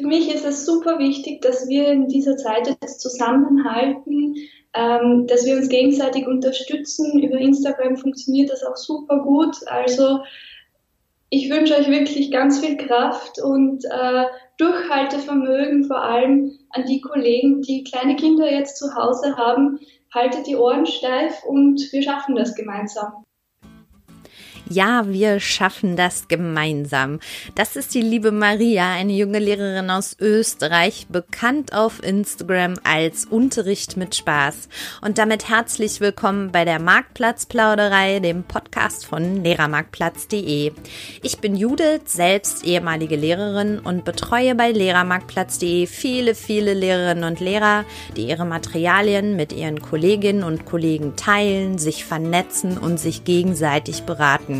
für mich ist es super wichtig, dass wir in dieser Zeit jetzt zusammenhalten, ähm, dass wir uns gegenseitig unterstützen. Über Instagram funktioniert das auch super gut. Also ich wünsche euch wirklich ganz viel Kraft und äh, Durchhaltevermögen, vor allem an die Kollegen, die kleine Kinder jetzt zu Hause haben. Haltet die Ohren steif und wir schaffen das gemeinsam. Ja, wir schaffen das gemeinsam. Das ist die liebe Maria, eine junge Lehrerin aus Österreich, bekannt auf Instagram als Unterricht mit Spaß. Und damit herzlich willkommen bei der Marktplatzplauderei, dem Podcast von Lehrermarktplatz.de. Ich bin Judith, selbst ehemalige Lehrerin und betreue bei Lehrermarktplatz.de viele, viele Lehrerinnen und Lehrer, die ihre Materialien mit ihren Kolleginnen und Kollegen teilen, sich vernetzen und sich gegenseitig beraten.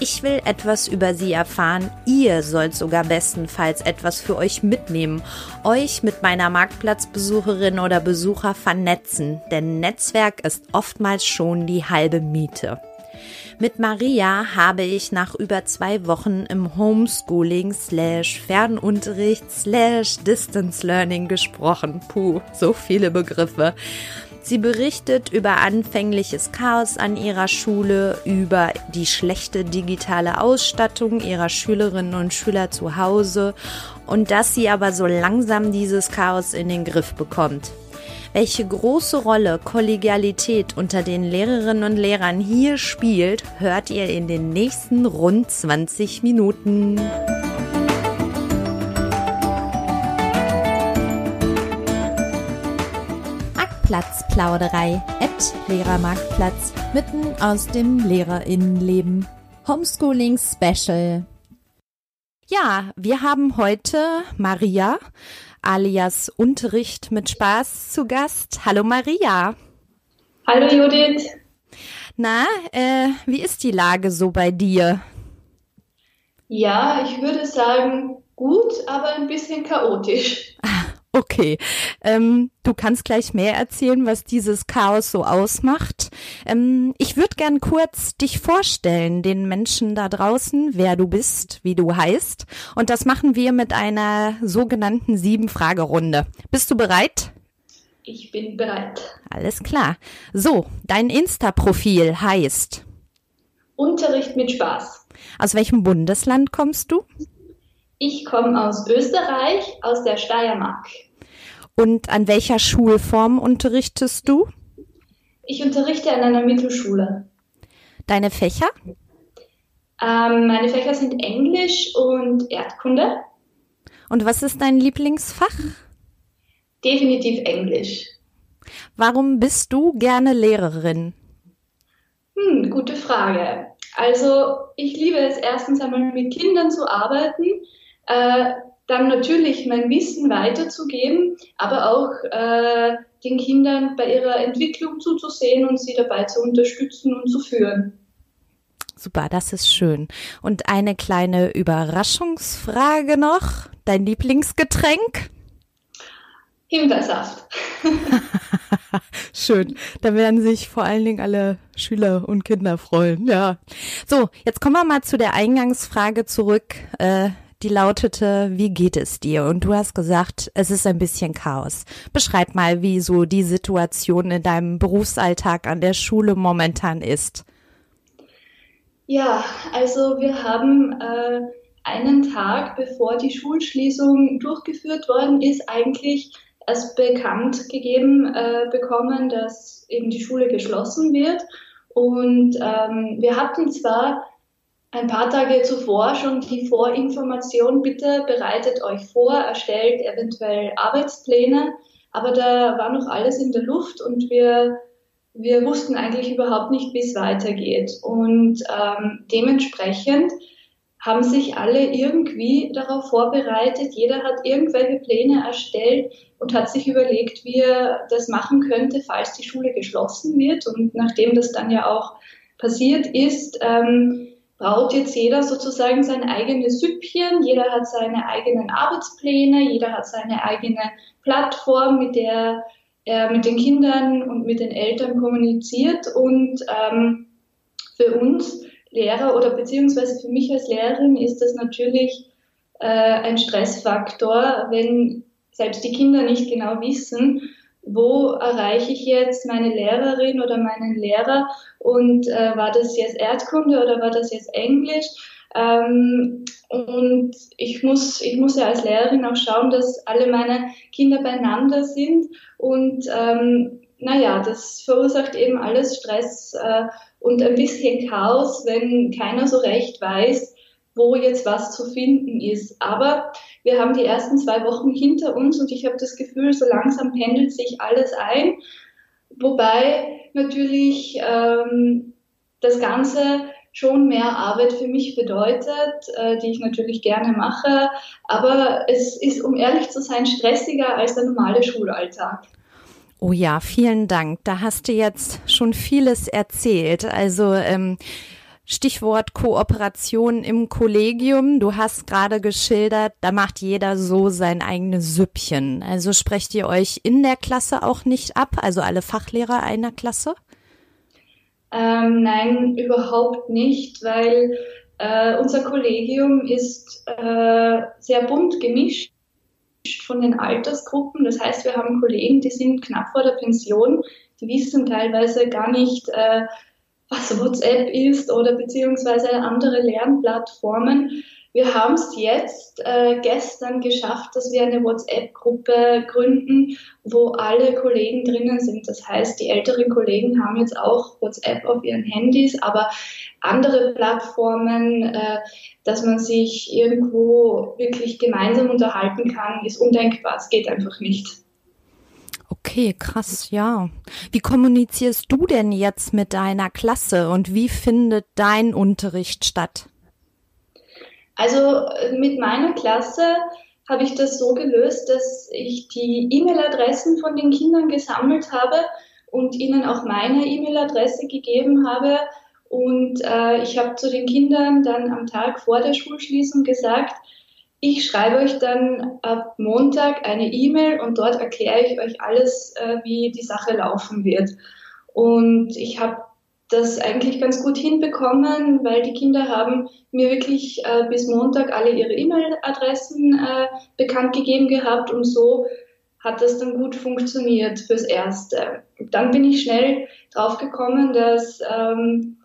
Ich will etwas über sie erfahren. Ihr sollt sogar bestenfalls etwas für euch mitnehmen, euch mit meiner Marktplatzbesucherin oder Besucher vernetzen, denn Netzwerk ist oftmals schon die halbe Miete. Mit Maria habe ich nach über zwei Wochen im Homeschooling slash Fernunterricht slash Distance Learning gesprochen. Puh, so viele Begriffe. Sie berichtet über anfängliches Chaos an ihrer Schule, über die schlechte digitale Ausstattung ihrer Schülerinnen und Schüler zu Hause und dass sie aber so langsam dieses Chaos in den Griff bekommt. Welche große Rolle Kollegialität unter den Lehrerinnen und Lehrern hier spielt, hört ihr in den nächsten rund 20 Minuten. Platzplauderei at Lehrermarktplatz mitten aus dem Lehrerinnenleben. Homeschooling Special. Ja, wir haben heute Maria alias Unterricht mit Spaß zu Gast. Hallo Maria. Hallo Judith. Na, äh, wie ist die Lage so bei dir? Ja, ich würde sagen gut, aber ein bisschen chaotisch. Okay, ähm, du kannst gleich mehr erzählen, was dieses Chaos so ausmacht. Ähm, ich würde gern kurz dich vorstellen, den Menschen da draußen, wer du bist, wie du heißt. Und das machen wir mit einer sogenannten Sieben-Fragerunde. Bist du bereit? Ich bin bereit. Alles klar. So, dein Insta-Profil heißt Unterricht mit Spaß. Aus welchem Bundesland kommst du? Ich komme aus Österreich, aus der Steiermark. Und an welcher Schulform unterrichtest du? Ich unterrichte an einer Mittelschule. Deine Fächer? Ähm, meine Fächer sind Englisch und Erdkunde. Und was ist dein Lieblingsfach? Definitiv Englisch. Warum bist du gerne Lehrerin? Hm, gute Frage. Also ich liebe es erstens einmal mit Kindern zu arbeiten. Äh, dann natürlich mein Wissen weiterzugeben, aber auch äh, den Kindern bei ihrer Entwicklung zuzusehen und sie dabei zu unterstützen und zu führen. Super, das ist schön. Und eine kleine Überraschungsfrage noch. Dein Lieblingsgetränk? Himbeersaft. Schön. Da werden sich vor allen Dingen alle Schüler und Kinder freuen. Ja. So, jetzt kommen wir mal zu der Eingangsfrage zurück. Äh, die lautete, wie geht es dir? Und du hast gesagt, es ist ein bisschen Chaos. Beschreib mal, wie so die Situation in deinem Berufsalltag an der Schule momentan ist. Ja, also wir haben äh, einen Tag, bevor die Schulschließung durchgeführt worden ist, eigentlich erst bekannt gegeben äh, bekommen, dass eben die Schule geschlossen wird. Und ähm, wir hatten zwar ein paar Tage zuvor schon die Vorinformation, bitte bereitet euch vor, erstellt eventuell Arbeitspläne, aber da war noch alles in der Luft und wir, wir wussten eigentlich überhaupt nicht, wie es weitergeht. Und ähm, dementsprechend haben sich alle irgendwie darauf vorbereitet. Jeder hat irgendwelche Pläne erstellt und hat sich überlegt, wie er das machen könnte, falls die Schule geschlossen wird. Und nachdem das dann ja auch passiert ist, ähm, braut jetzt jeder sozusagen sein eigenes Süppchen, jeder hat seine eigenen Arbeitspläne, jeder hat seine eigene Plattform, mit der er mit den Kindern und mit den Eltern kommuniziert. Und ähm, für uns Lehrer oder beziehungsweise für mich als Lehrerin ist das natürlich äh, ein Stressfaktor, wenn selbst die Kinder nicht genau wissen, wo erreiche ich jetzt meine Lehrerin oder meinen Lehrer und äh, war das jetzt Erdkunde oder war das jetzt Englisch? Ähm, und ich muss, ich muss ja als Lehrerin auch schauen, dass alle meine Kinder beieinander sind und ähm, naja, das verursacht eben alles Stress äh, und ein bisschen Chaos, wenn keiner so recht weiß, wo jetzt was zu finden ist. Aber wir haben die ersten zwei Wochen hinter uns und ich habe das Gefühl, so langsam pendelt sich alles ein. Wobei natürlich ähm, das Ganze schon mehr Arbeit für mich bedeutet, äh, die ich natürlich gerne mache. Aber es ist, um ehrlich zu sein, stressiger als der normale Schulalltag. Oh ja, vielen Dank. Da hast du jetzt schon vieles erzählt. Also ähm, Stichwort Kooperation im Kollegium. Du hast gerade geschildert, da macht jeder so sein eigenes Süppchen. Also sprecht ihr euch in der Klasse auch nicht ab, also alle Fachlehrer einer Klasse? Ähm, nein, überhaupt nicht, weil äh, unser Kollegium ist äh, sehr bunt gemischt von den Altersgruppen. Das heißt, wir haben Kollegen, die sind knapp vor der Pension, die wissen teilweise gar nicht, äh, was WhatsApp ist oder beziehungsweise andere Lernplattformen. Wir haben es jetzt äh, gestern geschafft, dass wir eine WhatsApp-Gruppe gründen, wo alle Kollegen drinnen sind. Das heißt, die älteren Kollegen haben jetzt auch WhatsApp auf ihren Handys, aber andere Plattformen, äh, dass man sich irgendwo wirklich gemeinsam unterhalten kann, ist undenkbar. Es geht einfach nicht. Okay, krass, ja. Wie kommunizierst du denn jetzt mit deiner Klasse und wie findet dein Unterricht statt? Also mit meiner Klasse habe ich das so gelöst, dass ich die E-Mail-Adressen von den Kindern gesammelt habe und ihnen auch meine E-Mail-Adresse gegeben habe. Und äh, ich habe zu den Kindern dann am Tag vor der Schulschließung gesagt, ich schreibe euch dann ab Montag eine E-Mail und dort erkläre ich euch alles, äh, wie die Sache laufen wird. Und ich habe das eigentlich ganz gut hinbekommen, weil die Kinder haben mir wirklich äh, bis Montag alle ihre E-Mail-Adressen äh, bekannt gegeben gehabt und so hat das dann gut funktioniert fürs Erste. Dann bin ich schnell draufgekommen, dass, ähm,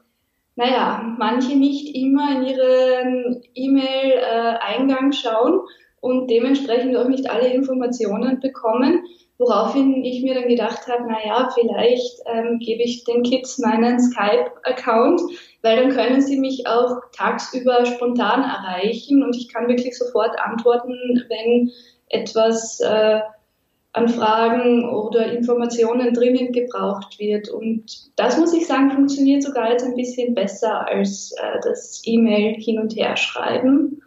naja, manche nicht immer in ihren E-Mail-Eingang schauen und dementsprechend auch nicht alle Informationen bekommen. Woraufhin ich mir dann gedacht habe, na ja, vielleicht ähm, gebe ich den Kids meinen Skype-Account, weil dann können sie mich auch tagsüber spontan erreichen und ich kann wirklich sofort antworten, wenn etwas äh, an Fragen oder Informationen dringend gebraucht wird. Und das muss ich sagen, funktioniert sogar jetzt ein bisschen besser als äh, das E-Mail hin und her schreiben.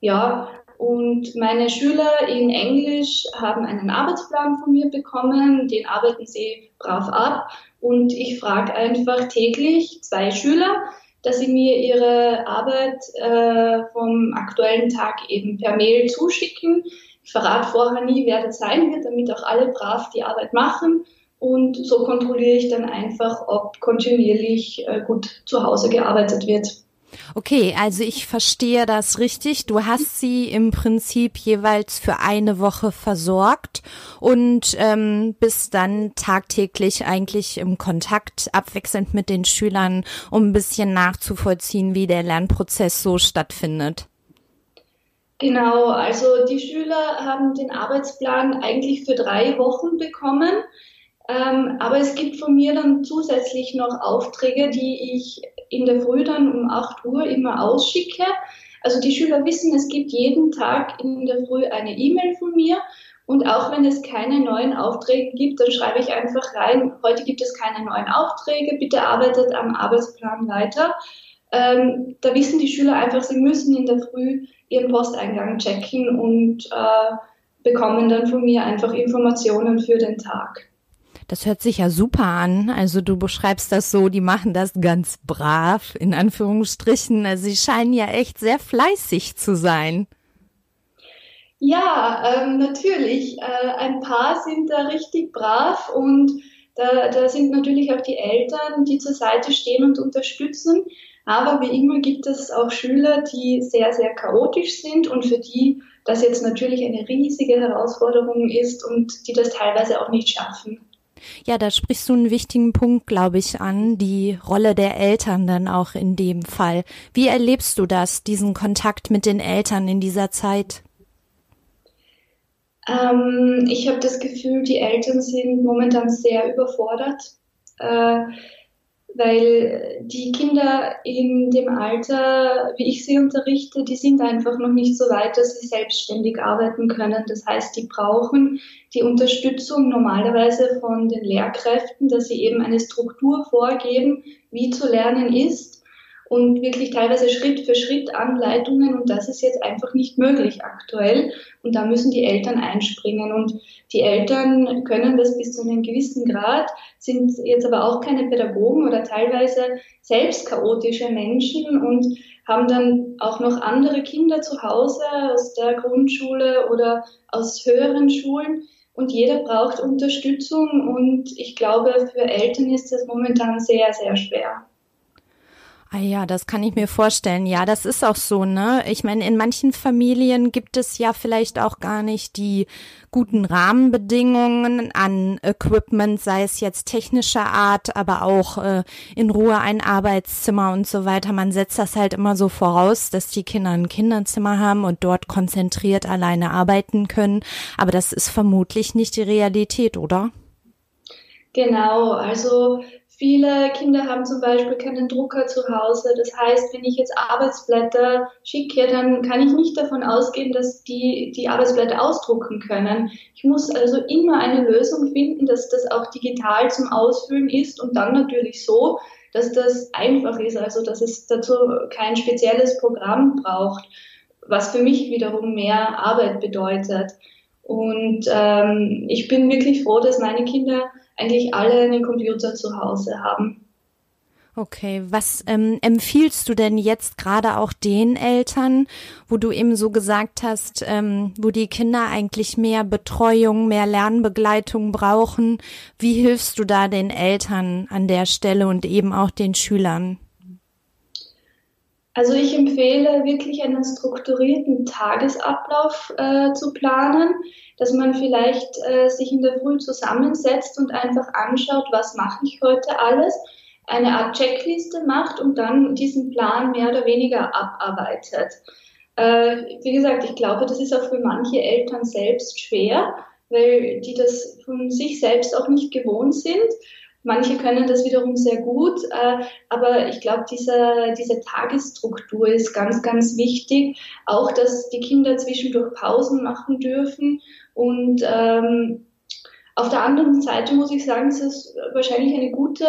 Ja, und meine Schüler in Englisch haben einen Arbeitsplan von mir bekommen, den arbeiten sie brav ab. Und ich frage einfach täglich zwei Schüler, dass sie mir ihre Arbeit äh, vom aktuellen Tag eben per Mail zuschicken. Ich verrate vorher nie, wer das sein wird, damit auch alle brav die Arbeit machen. Und so kontrolliere ich dann einfach, ob kontinuierlich äh, gut zu Hause gearbeitet wird. Okay, also ich verstehe das richtig. Du hast sie im Prinzip jeweils für eine Woche versorgt und ähm, bist dann tagtäglich eigentlich im Kontakt abwechselnd mit den Schülern, um ein bisschen nachzuvollziehen, wie der Lernprozess so stattfindet. Genau, also die Schüler haben den Arbeitsplan eigentlich für drei Wochen bekommen. Ähm, aber es gibt von mir dann zusätzlich noch Aufträge, die ich in der Früh dann um 8 Uhr immer ausschicke. Also die Schüler wissen, es gibt jeden Tag in der Früh eine E-Mail von mir. Und auch wenn es keine neuen Aufträge gibt, dann schreibe ich einfach rein, heute gibt es keine neuen Aufträge, bitte arbeitet am Arbeitsplan weiter. Ähm, da wissen die Schüler einfach, sie müssen in der Früh ihren Posteingang checken und äh, bekommen dann von mir einfach Informationen für den Tag. Das hört sich ja super an. Also du beschreibst das so, die machen das ganz brav, in Anführungsstrichen. Also sie scheinen ja echt sehr fleißig zu sein. Ja, ähm, natürlich. Äh, ein paar sind da richtig brav und da, da sind natürlich auch die Eltern, die zur Seite stehen und unterstützen. Aber wie immer gibt es auch Schüler, die sehr, sehr chaotisch sind und für die das jetzt natürlich eine riesige Herausforderung ist und die das teilweise auch nicht schaffen. Ja, da sprichst du einen wichtigen Punkt, glaube ich, an, die Rolle der Eltern dann auch in dem Fall. Wie erlebst du das, diesen Kontakt mit den Eltern in dieser Zeit? Ähm, ich habe das Gefühl, die Eltern sind momentan sehr überfordert. Äh, weil die Kinder in dem Alter, wie ich sie unterrichte, die sind einfach noch nicht so weit, dass sie selbstständig arbeiten können. Das heißt, die brauchen die Unterstützung normalerweise von den Lehrkräften, dass sie eben eine Struktur vorgeben, wie zu lernen ist und wirklich teilweise Schritt für Schritt Anleitungen und das ist jetzt einfach nicht möglich aktuell. Und da müssen die Eltern einspringen. Und die Eltern können das bis zu einem gewissen Grad, sind jetzt aber auch keine Pädagogen oder teilweise selbst chaotische Menschen und haben dann auch noch andere Kinder zu Hause aus der Grundschule oder aus höheren Schulen. Und jeder braucht Unterstützung. Und ich glaube, für Eltern ist das momentan sehr, sehr schwer. Ah ja, das kann ich mir vorstellen. Ja, das ist auch so, ne? Ich meine, in manchen Familien gibt es ja vielleicht auch gar nicht die guten Rahmenbedingungen an Equipment, sei es jetzt technischer Art, aber auch äh, in Ruhe ein Arbeitszimmer und so weiter. Man setzt das halt immer so voraus, dass die Kinder ein Kinderzimmer haben und dort konzentriert alleine arbeiten können. Aber das ist vermutlich nicht die Realität, oder? Genau, also Viele Kinder haben zum Beispiel keinen Drucker zu Hause. Das heißt, wenn ich jetzt Arbeitsblätter schicke, dann kann ich nicht davon ausgehen, dass die die Arbeitsblätter ausdrucken können. Ich muss also immer eine Lösung finden, dass das auch digital zum Ausfüllen ist und dann natürlich so, dass das einfach ist, also dass es dazu kein spezielles Programm braucht, was für mich wiederum mehr Arbeit bedeutet. Und ähm, ich bin wirklich froh, dass meine Kinder eigentlich alle einen Computer zu Hause haben. Okay, was ähm, empfiehlst du denn jetzt gerade auch den Eltern, wo du eben so gesagt hast, ähm, wo die Kinder eigentlich mehr Betreuung, mehr Lernbegleitung brauchen? Wie hilfst du da den Eltern an der Stelle und eben auch den Schülern? Also ich empfehle wirklich einen strukturierten Tagesablauf äh, zu planen, dass man vielleicht äh, sich in der Früh zusammensetzt und einfach anschaut, was mache ich heute alles, eine Art Checkliste macht und dann diesen Plan mehr oder weniger abarbeitet. Äh, wie gesagt, ich glaube, das ist auch für manche Eltern selbst schwer, weil die das von sich selbst auch nicht gewohnt sind. Manche können das wiederum sehr gut, äh, aber ich glaube, diese, diese Tagesstruktur ist ganz, ganz wichtig. Auch, dass die Kinder zwischendurch Pausen machen dürfen. Und ähm, auf der anderen Seite muss ich sagen, es ist wahrscheinlich eine gute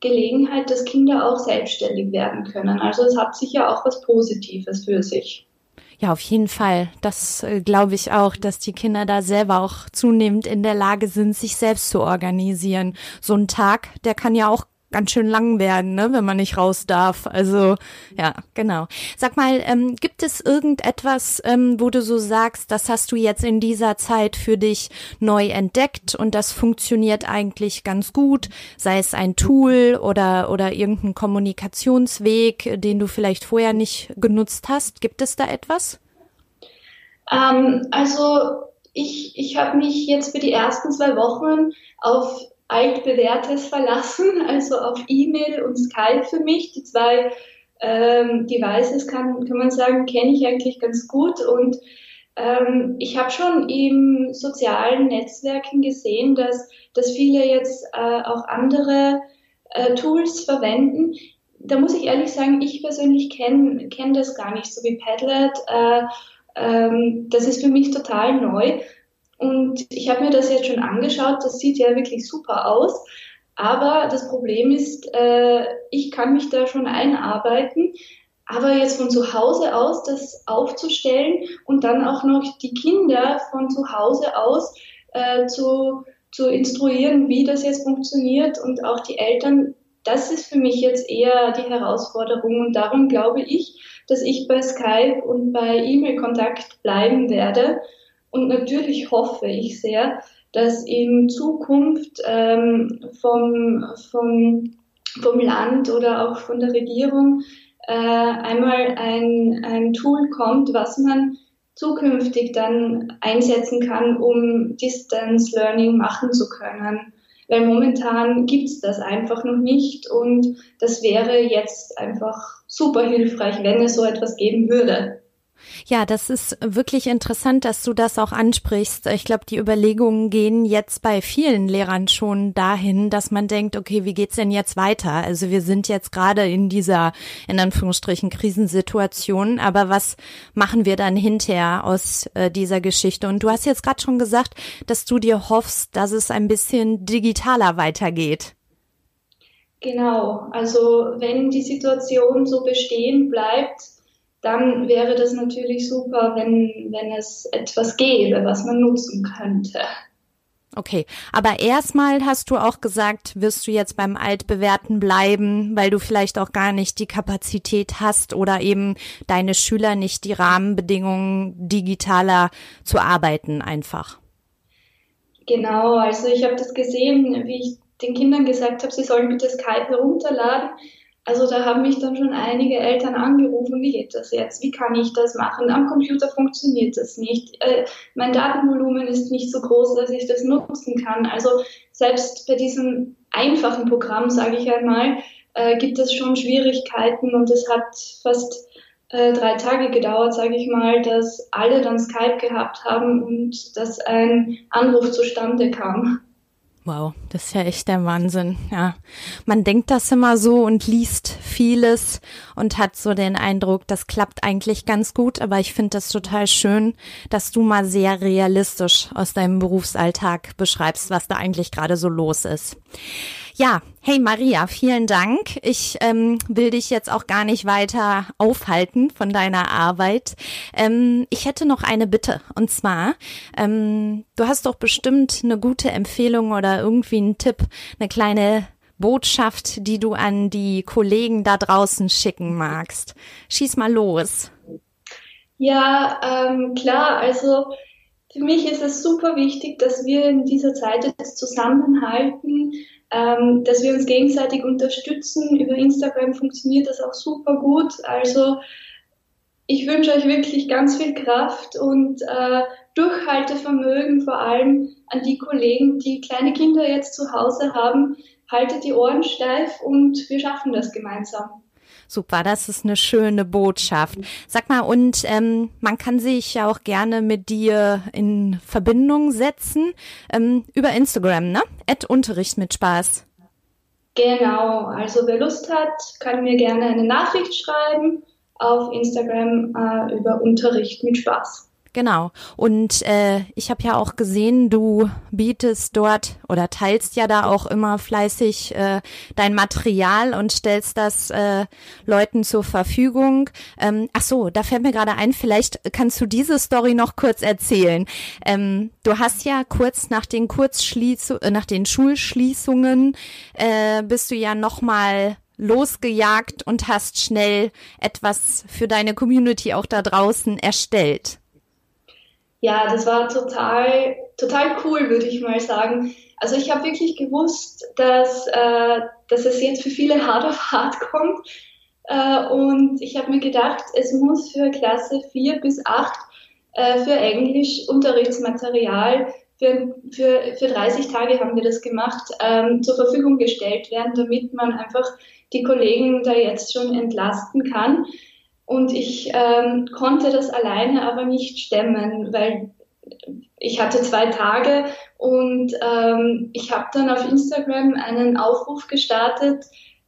Gelegenheit, dass Kinder auch selbstständig werden können. Also es hat sicher auch was Positives für sich. Ja, auf jeden Fall. Das äh, glaube ich auch, dass die Kinder da selber auch zunehmend in der Lage sind, sich selbst zu organisieren. So ein Tag, der kann ja auch ganz schön lang werden, ne, wenn man nicht raus darf. Also ja, genau. Sag mal, ähm, gibt es irgendetwas, ähm, wo du so sagst, das hast du jetzt in dieser Zeit für dich neu entdeckt und das funktioniert eigentlich ganz gut, sei es ein Tool oder oder irgendein Kommunikationsweg, den du vielleicht vorher nicht genutzt hast. Gibt es da etwas? Ähm, also ich, ich habe mich jetzt für die ersten zwei Wochen auf altbewährtes verlassen, also auf E-Mail und Skype für mich. Die zwei ähm, Devices kann, kann man sagen, kenne ich eigentlich ganz gut und ähm, ich habe schon im sozialen Netzwerken gesehen, dass, dass viele jetzt äh, auch andere äh, Tools verwenden. Da muss ich ehrlich sagen, ich persönlich kenne kenn das gar nicht, so wie Padlet. Äh, ähm, das ist für mich total neu. Und ich habe mir das jetzt schon angeschaut, das sieht ja wirklich super aus. Aber das Problem ist, äh, ich kann mich da schon einarbeiten. Aber jetzt von zu Hause aus das aufzustellen und dann auch noch die Kinder von zu Hause aus äh, zu, zu instruieren, wie das jetzt funktioniert und auch die Eltern. Das ist für mich jetzt eher die Herausforderung und darum glaube ich, dass ich bei Skype und bei E-Mail-Kontakt bleiben werde. Und natürlich hoffe ich sehr, dass in Zukunft ähm, vom, vom, vom Land oder auch von der Regierung äh, einmal ein, ein Tool kommt, was man zukünftig dann einsetzen kann, um Distance Learning machen zu können. Weil momentan gibt es das einfach noch nicht und das wäre jetzt einfach super hilfreich, wenn es so etwas geben würde. Ja, das ist wirklich interessant, dass du das auch ansprichst. Ich glaube, die Überlegungen gehen jetzt bei vielen Lehrern schon dahin, dass man denkt, okay, wie geht's denn jetzt weiter? Also wir sind jetzt gerade in dieser, in Anführungsstrichen, Krisensituation, aber was machen wir dann hinterher aus äh, dieser Geschichte? Und du hast jetzt gerade schon gesagt, dass du dir hoffst, dass es ein bisschen digitaler weitergeht. Genau, also wenn die Situation so bestehen bleibt, dann wäre das natürlich super, wenn, wenn es etwas gäbe, was man nutzen könnte. Okay, aber erstmal hast du auch gesagt, wirst du jetzt beim Altbewährten bleiben, weil du vielleicht auch gar nicht die Kapazität hast oder eben deine Schüler nicht die Rahmenbedingungen digitaler zu arbeiten einfach. Genau, also ich habe das gesehen, wie ich den Kindern gesagt habe, sie sollen bitte Skype herunterladen. Also da haben mich dann schon einige Eltern angerufen, wie geht das jetzt? Wie kann ich das machen? Am Computer funktioniert das nicht. Äh, mein Datenvolumen ist nicht so groß, dass ich das nutzen kann. Also selbst bei diesem einfachen Programm, sage ich einmal, äh, gibt es schon Schwierigkeiten und es hat fast äh, drei Tage gedauert, sage ich mal, dass alle dann Skype gehabt haben und dass ein Anruf zustande kam. Wow, das ist ja echt der Wahnsinn. Ja, man denkt das immer so und liest vieles und hat so den Eindruck, das klappt eigentlich ganz gut. Aber ich finde das total schön, dass du mal sehr realistisch aus deinem Berufsalltag beschreibst, was da eigentlich gerade so los ist. Ja, hey Maria, vielen Dank. Ich ähm, will dich jetzt auch gar nicht weiter aufhalten von deiner Arbeit. Ähm, ich hätte noch eine Bitte und zwar, ähm, du hast doch bestimmt eine gute Empfehlung oder irgendwie einen Tipp, eine kleine Botschaft, die du an die Kollegen da draußen schicken magst. Schieß mal los. Ja, ähm, klar, also für mich ist es super wichtig, dass wir in dieser Zeit jetzt zusammenhalten, ähm, dass wir uns gegenseitig unterstützen. Über Instagram funktioniert das auch super gut. Also ich wünsche euch wirklich ganz viel Kraft und äh, Durchhaltevermögen, vor allem an die Kollegen, die kleine Kinder jetzt zu Hause haben. Haltet die Ohren steif und wir schaffen das gemeinsam. Super, das ist eine schöne Botschaft. Sag mal, und ähm, man kann sich ja auch gerne mit dir in Verbindung setzen ähm, über Instagram, ne? At Unterricht mit Spaß. Genau, also wer Lust hat, kann mir gerne eine Nachricht schreiben auf Instagram äh, über Unterricht mit Spaß. Genau. Und äh, ich habe ja auch gesehen, du bietest dort oder teilst ja da auch immer fleißig äh, dein Material und stellst das äh, Leuten zur Verfügung. Ähm, ach so, da fällt mir gerade ein, vielleicht kannst du diese Story noch kurz erzählen. Ähm, du hast ja kurz nach den Kurzschließungen, äh, nach den Schulschließungen äh, bist du ja noch mal losgejagt und hast schnell etwas für deine Community auch da draußen erstellt ja, das war total, total cool, würde ich mal sagen. Also ich habe wirklich gewusst, dass, äh, dass es jetzt für viele hart auf hart kommt. Äh, und ich habe mir gedacht, es muss für Klasse 4 bis 8 äh, für Englisch Unterrichtsmaterial für, für, für 30 Tage haben wir das gemacht, ähm, zur Verfügung gestellt werden, damit man einfach die Kollegen da jetzt schon entlasten kann. Und ich ähm, konnte das alleine aber nicht stemmen, weil ich hatte zwei Tage und ähm, ich habe dann auf Instagram einen Aufruf gestartet,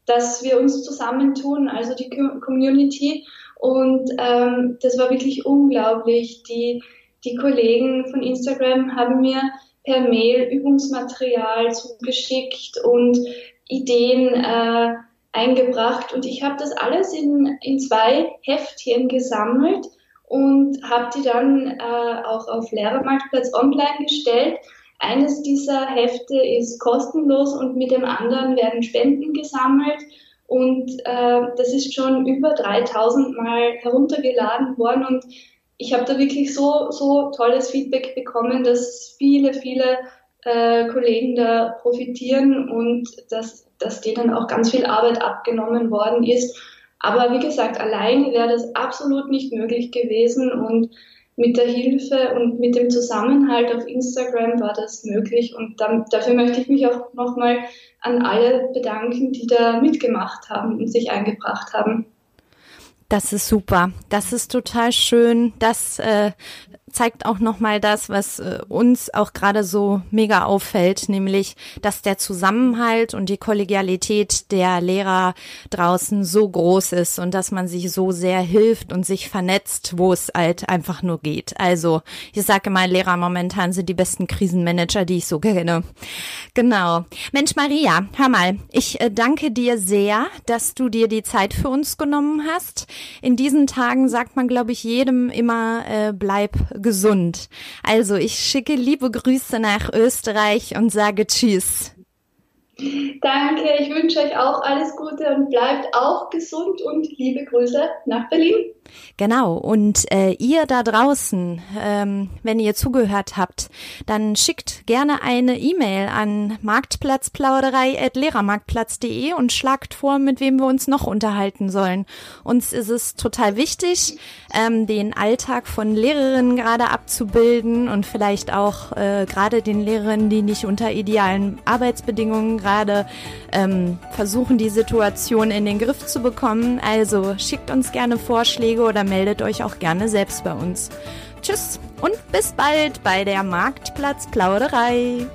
dass wir uns zusammentun, also die Community. Und ähm, das war wirklich unglaublich. Die, die Kollegen von Instagram haben mir per Mail Übungsmaterial zugeschickt und Ideen. Äh, eingebracht und ich habe das alles in, in zwei Heftchen gesammelt und habe die dann äh, auch auf Lehrermarktplatz online gestellt. Eines dieser Hefte ist kostenlos und mit dem anderen werden Spenden gesammelt. Und äh, das ist schon über 3000 Mal heruntergeladen worden. Und ich habe da wirklich so, so tolles Feedback bekommen, dass viele, viele äh, Kollegen da profitieren und dass, dass denen auch ganz viel Arbeit abgenommen worden ist. Aber wie gesagt, allein wäre das absolut nicht möglich gewesen und mit der Hilfe und mit dem Zusammenhalt auf Instagram war das möglich und dann, dafür möchte ich mich auch nochmal an alle bedanken, die da mitgemacht haben und sich eingebracht haben. Das ist super. Das ist total schön. Das äh, zeigt auch nochmal das, was äh, uns auch gerade so mega auffällt, nämlich, dass der Zusammenhalt und die Kollegialität der Lehrer draußen so groß ist und dass man sich so sehr hilft und sich vernetzt, wo es halt einfach nur geht. Also, ich sage mal, Lehrer momentan sind die besten Krisenmanager, die ich so kenne. Genau. Mensch, Maria, hör mal, ich äh, danke dir sehr, dass du dir die Zeit für uns genommen hast. In diesen Tagen sagt man, glaube ich, jedem immer, äh, bleib gesund. Also ich schicke liebe Grüße nach Österreich und sage Tschüss. Danke, ich wünsche euch auch alles Gute und bleibt auch gesund und liebe Grüße nach Berlin. Genau, und äh, ihr da draußen, ähm, wenn ihr zugehört habt, dann schickt gerne eine E-Mail an marktplatzplauderei.lehrermarktplatz.de und schlagt vor, mit wem wir uns noch unterhalten sollen. Uns ist es total wichtig, ähm, den Alltag von Lehrerinnen gerade abzubilden und vielleicht auch äh, gerade den Lehrerinnen, die nicht unter idealen Arbeitsbedingungen gerade ähm, versuchen, die Situation in den Griff zu bekommen. Also schickt uns gerne Vorschläge oder meldet euch auch gerne selbst bei uns. Tschüss und bis bald bei der Marktplatzplauderei.